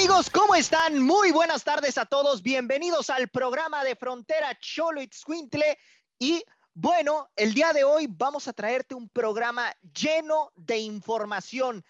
amigos? ¿Cómo están? Muy buenas tardes a todos. Bienvenidos al programa de Frontera Cholo Itzcuintle. Y bueno, el día de hoy vamos a traerte un programa lleno de información,